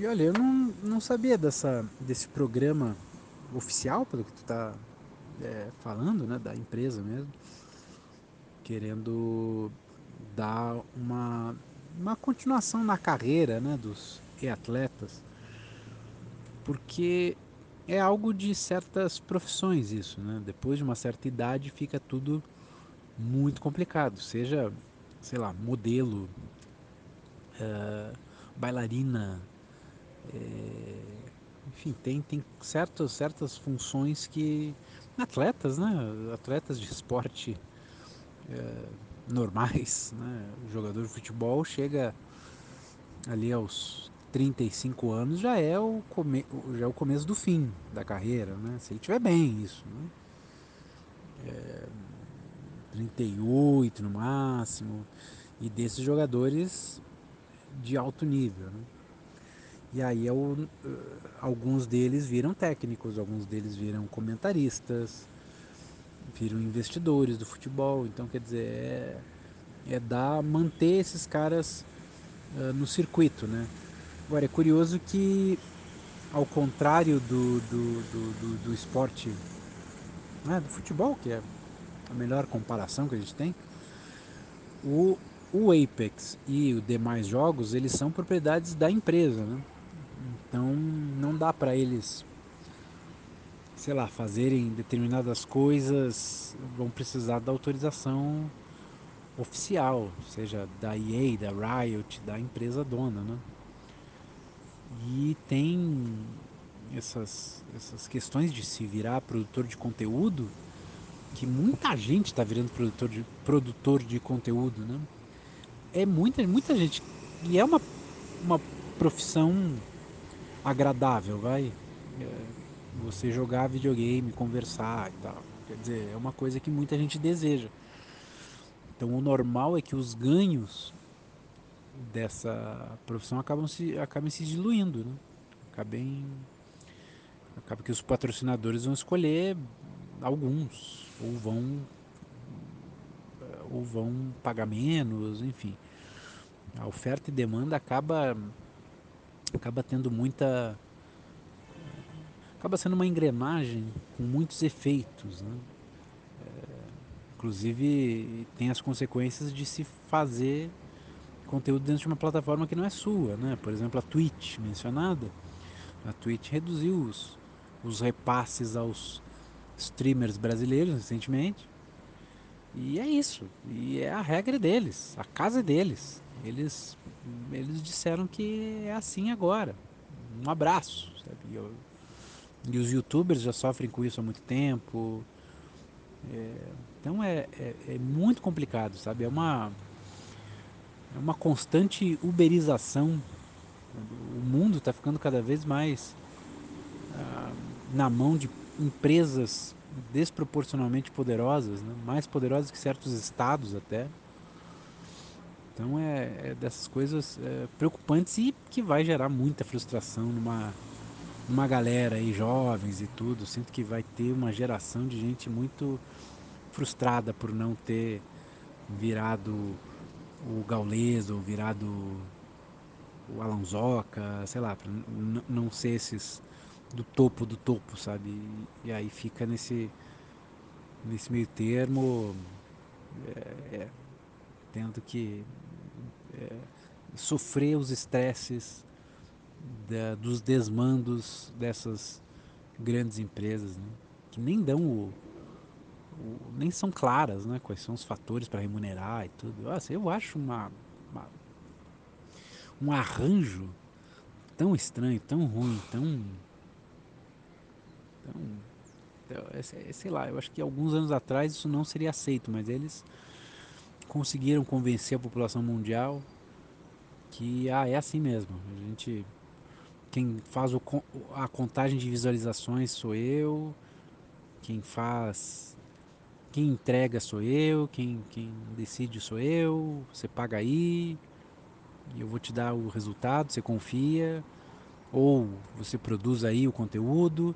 E olha, eu não, não sabia dessa, desse programa oficial, pelo que tu tá é, falando, né, da empresa mesmo, querendo dar uma, uma continuação na carreira, né, dos atletas, porque é algo de certas profissões isso, né? Depois de uma certa idade fica tudo muito complicado, seja, sei lá, modelo, uh, bailarina, enfim, tem, tem certas, certas funções que. Atletas, né? Atletas de esporte é, normais, né? O jogador de futebol chega ali aos 35 anos já é o, come, já é o começo do fim da carreira, né? Se ele tiver bem isso, né? É, 38 no máximo, e desses jogadores de alto nível, né? E aí é o, eh, alguns deles viram técnicos, alguns deles viram comentaristas, viram investidores do futebol. Então, quer dizer, é, é dar, manter esses caras uh, no circuito, né? Agora, é curioso que, ao contrário do, do, do, do, do esporte, né, do futebol, que é a melhor comparação que a gente tem, o, o Apex e os demais jogos, eles são propriedades da empresa, né? Então não dá para eles, sei lá, fazerem determinadas coisas, vão precisar da autorização oficial, seja da EA, da Riot, da empresa dona, né? E tem essas, essas questões de se virar produtor de conteúdo, que muita gente está virando produtor de, produtor de conteúdo, né? É muita, muita gente. E é uma, uma profissão agradável, vai. É, você jogar videogame, conversar e tal. Quer dizer, é uma coisa que muita gente deseja. Então o normal é que os ganhos dessa profissão acabam se, acabem se diluindo, né? Acabem, acaba que os patrocinadores vão escolher alguns ou vão ou vão pagar menos, enfim. A oferta e demanda acaba acaba tendo muita acaba sendo uma engrenagem com muitos efeitos, né? É, inclusive tem as consequências de se fazer conteúdo dentro de uma plataforma que não é sua, né? Por exemplo, a Twitch mencionada, a Twitch reduziu os, os repasses aos streamers brasileiros recentemente. E é isso. E é a regra deles, a casa deles. Eles eles disseram que é assim agora. Um abraço. Sabe? Eu, e os youtubers já sofrem com isso há muito tempo. É, então é, é, é, muito complicado, sabe? É uma, é uma constante uberização. O mundo está ficando cada vez mais ah, na mão de empresas desproporcionalmente poderosas, né? mais poderosas que certos estados até. Então é, é dessas coisas é, preocupantes e que vai gerar muita frustração numa, numa galera aí, jovens e tudo. Sinto que vai ter uma geração de gente muito frustrada por não ter virado o Gaules ou virado o Alonsoca, sei lá, para não ser esses do topo do topo, sabe? E, e aí fica nesse nesse meio termo é, é, tendo que é, sofrer os estresses da, dos desmandos dessas grandes empresas, né? que nem dão o, o, nem são claras, né? Quais são os fatores para remunerar e tudo. Nossa, eu acho uma, uma, um arranjo tão estranho, tão ruim, tão, tão é, é, sei lá, eu acho que alguns anos atrás isso não seria aceito, mas eles conseguiram convencer a população mundial que ah, é assim mesmo. A gente quem faz o, a contagem de visualizações sou eu, quem faz quem entrega sou eu, quem, quem decide sou eu, você paga aí, eu vou te dar o resultado, você confia, ou você produz aí o conteúdo,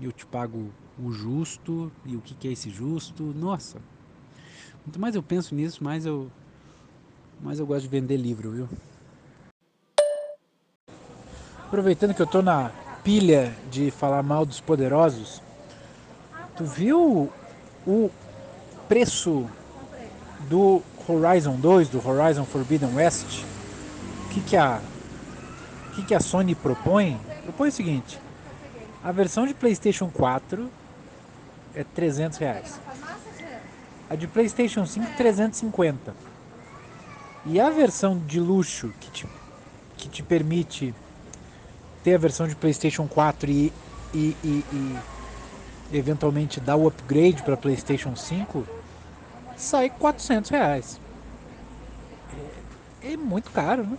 eu te pago o justo, e o que, que é esse justo, nossa, Quanto mais eu penso nisso, mais eu, mais eu gosto de vender livro, viu? Aproveitando que eu tô na pilha de falar mal dos poderosos, tu viu o preço do Horizon 2, do Horizon Forbidden West? O que, que a que, que a Sony propõe? Propõe o seguinte: a versão de PlayStation 4 é 300 reais. A de PlayStation 5 350. E a versão de luxo que te, que te permite ter a versão de PlayStation 4 e, e, e, e eventualmente dar o upgrade para PlayStation 5 sai 400 reais. É, é muito caro, né?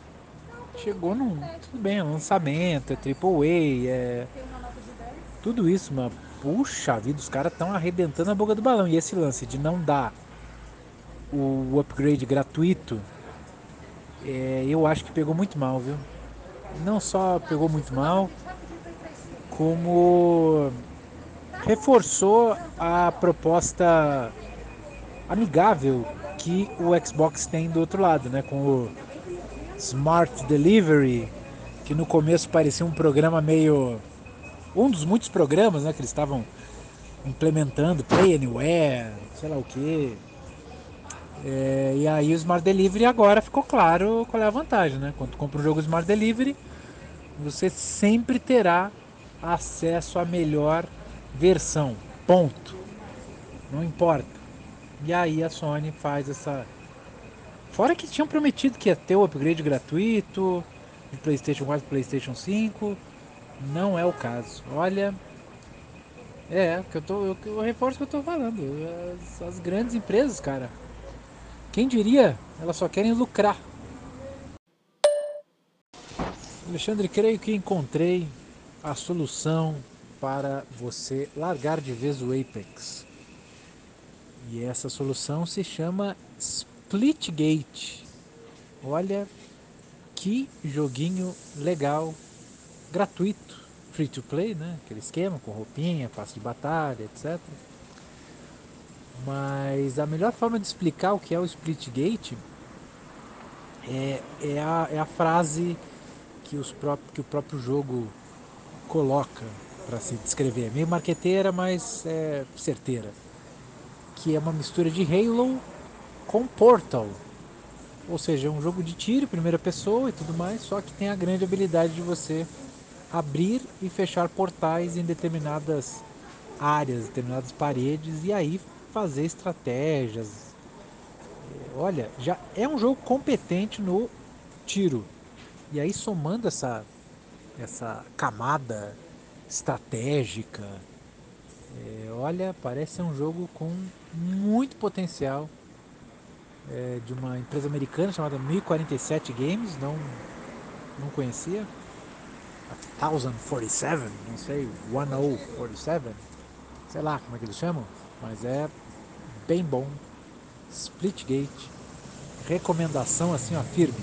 chegou num. Tudo bem, é lançamento, é AAA, é. Tudo isso, mas puxa vida, os caras estão arrebentando a boca do balão. E esse lance de não dar o upgrade gratuito, é, eu acho que pegou muito mal, viu? Não só pegou muito mal, como reforçou a proposta amigável que o Xbox tem do outro lado, né? Com o Smart Delivery, que no começo parecia um programa meio. Um dos muitos programas né, que eles estavam implementando, Play Anywhere, sei lá o que. É, e aí o Smart Delivery agora ficou claro qual é a vantagem, né? Quando compra um jogo Smart Delivery, você sempre terá acesso à melhor versão. Ponto. Não importa. E aí a Sony faz essa Fora que tinham prometido que ia ter o upgrade gratuito de PlayStation 4 e PlayStation 5. Não é o caso. Olha. É, que eu, tô, eu, eu reforço o que eu tô falando. As, as grandes empresas, cara. Quem diria? Elas só querem lucrar. Alexandre, creio que encontrei a solução para você largar de vez o Apex. E essa solução se chama Splitgate. Olha que joguinho legal, gratuito, free to play, né? Aquele esquema com roupinha, passe de batalha, etc. Mas a melhor forma de explicar o que é o Splitgate é, é, a, é a frase que, os que o próprio jogo coloca para se descrever. É meio marqueteira, mas é certeira. Que é uma mistura de Halo com Portal. Ou seja, é um jogo de tiro, primeira pessoa e tudo mais, só que tem a grande habilidade de você abrir e fechar portais em determinadas áreas, determinadas paredes e aí fazer estratégias. É, olha, já é um jogo competente no tiro. E aí somando essa essa camada estratégica, é, olha, parece um jogo com muito potencial é, de uma empresa americana chamada 1047 Games, não, não conhecia. 1047, não sei, 1047, sei lá como é que eles chamam, mas é bem bom. Splitgate, recomendação assim, ó, firme.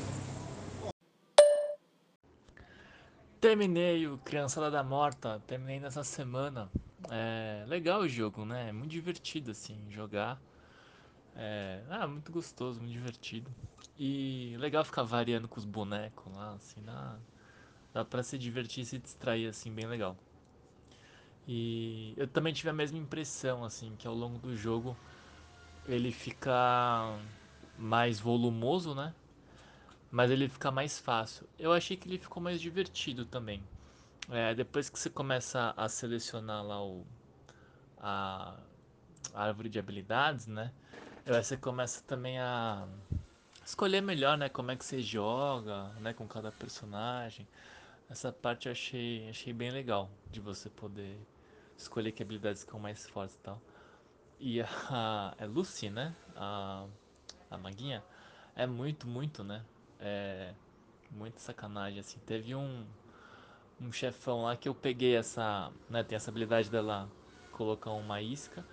Terminei o Criançada da Morta, terminei nessa semana. É legal o jogo, né? É muito divertido assim jogar. É, ah, muito gostoso, muito divertido. E legal ficar variando com os bonecos lá, assim, dá, dá pra se divertir e se distrair, assim, bem legal. E eu também tive a mesma impressão, assim, que ao longo do jogo ele fica mais volumoso, né? Mas ele fica mais fácil. Eu achei que ele ficou mais divertido também. É, depois que você começa a selecionar lá o, a, árvore de habilidades, né? Aí você começa também a escolher melhor, né, como é que você joga, né, com cada personagem. Essa parte eu achei, achei bem legal de você poder escolher que habilidades ficam mais fortes e tal. E a, a é Lucy, né, a, a maguinha, é muito, muito, né, é muito sacanagem, assim. Teve um, um chefão lá que eu peguei essa, né, tem essa habilidade dela colocar uma isca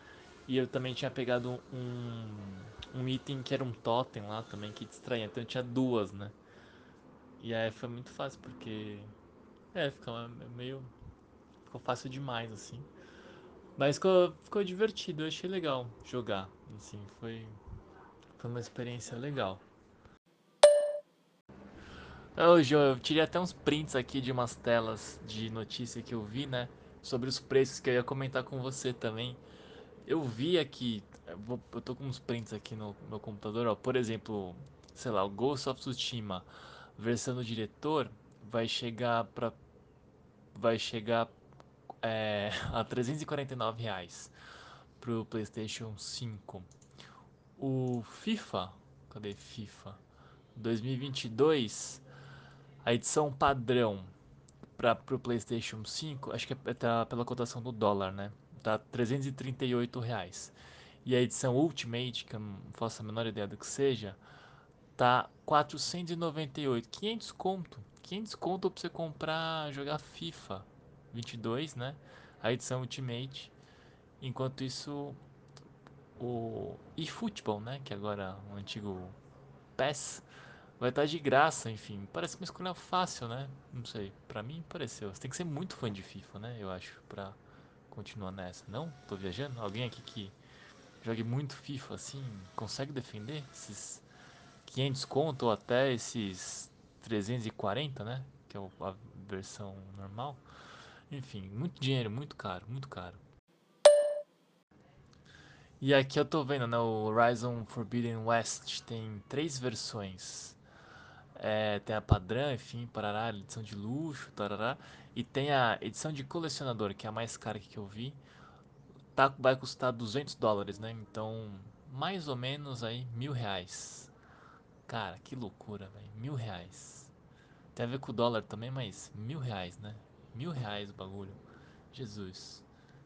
e eu também tinha pegado um, um item que era um totem lá também que distraía. Então eu tinha duas, né? E aí foi muito fácil porque. É, ficou meio. Ficou fácil demais, assim. Mas ficou, ficou divertido, eu achei legal jogar. Assim, foi. Foi uma experiência legal. Ô, João, eu tirei até uns prints aqui de umas telas de notícia que eu vi, né? Sobre os preços que eu ia comentar com você também. Eu vi aqui, eu tô com uns prints aqui no meu computador, ó. Por exemplo, sei lá, o Ghost of Tsushima, versão do diretor, vai chegar pra, vai chegar é, a 349 reais pro PlayStation 5. O FIFA, cadê FIFA? 2022, a edição padrão para pro PlayStation 5, acho que é, tá pela cotação do dólar, né? Tá 338 reais. E a edição Ultimate, que eu não faço a menor ideia do que seja, tá 498, 500 conto. 500 conto pra você comprar, jogar FIFA 22, né? A edição Ultimate. Enquanto isso, o eFootball, né? Que agora é o antigo PES, vai estar de graça, enfim. Parece uma escolha fácil, né? Não sei, pra mim pareceu. Você tem que ser muito fã de FIFA, né? Eu acho, pra continuar nessa. Não? Tô viajando? Alguém aqui que jogue muito FIFA, assim, consegue defender esses 500 conto ou até esses 340, né? Que é a versão normal. Enfim, muito dinheiro, muito caro, muito caro. E aqui eu tô vendo, né? O Horizon Forbidden West tem três versões. É, tem a padrão, enfim, parará, edição de luxo, tarará. E tem a edição de colecionador, que é a mais cara que eu vi. Tá, vai custar 200 dólares, né? Então, mais ou menos aí, mil reais. Cara, que loucura, velho. Mil reais. Tem a ver com o dólar também, mas mil reais, né? Mil reais o bagulho. Jesus.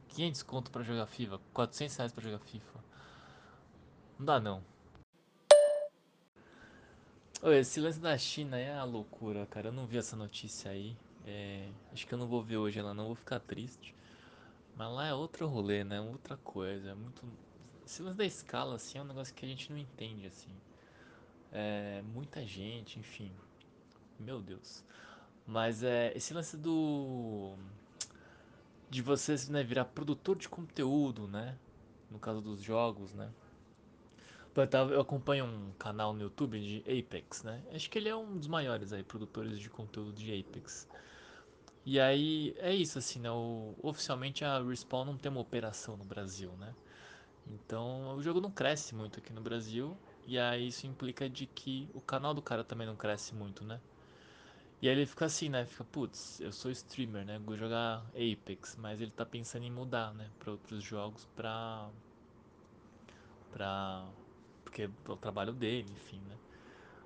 500 conto pra jogar FIFA. 400 reais pra jogar FIFA. Não dá não. Ô, esse lance da China é a loucura, cara. Eu não vi essa notícia aí. É, acho que eu não vou ver hoje ela não, vou ficar triste. Mas lá é outro rolê, né? Outra coisa. É muito. Esse lance da escala, assim, é um negócio que a gente não entende, assim. É muita gente, enfim. Meu Deus. Mas é. Esse lance do. De você né, virar produtor de conteúdo, né? No caso dos jogos, né? Eu, acompanho um canal no YouTube de Apex, né? Acho que ele é um dos maiores aí, produtores de conteúdo de Apex. E aí é isso, assim, né? O, oficialmente a Respawn não tem uma operação no Brasil, né? Então o jogo não cresce muito aqui no Brasil. E aí isso implica de que o canal do cara também não cresce muito, né? E aí ele fica assim, né? Fica, putz, eu sou streamer, né? Vou jogar Apex, mas ele tá pensando em mudar, né? Pra outros jogos pra. pra. Porque é o trabalho dele, enfim, né?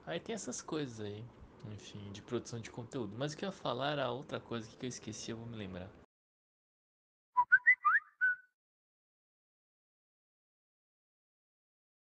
Aí tem essas coisas aí, enfim, de produção de conteúdo. Mas o que eu ia falar era outra coisa que eu esqueci, eu vou me lembrar.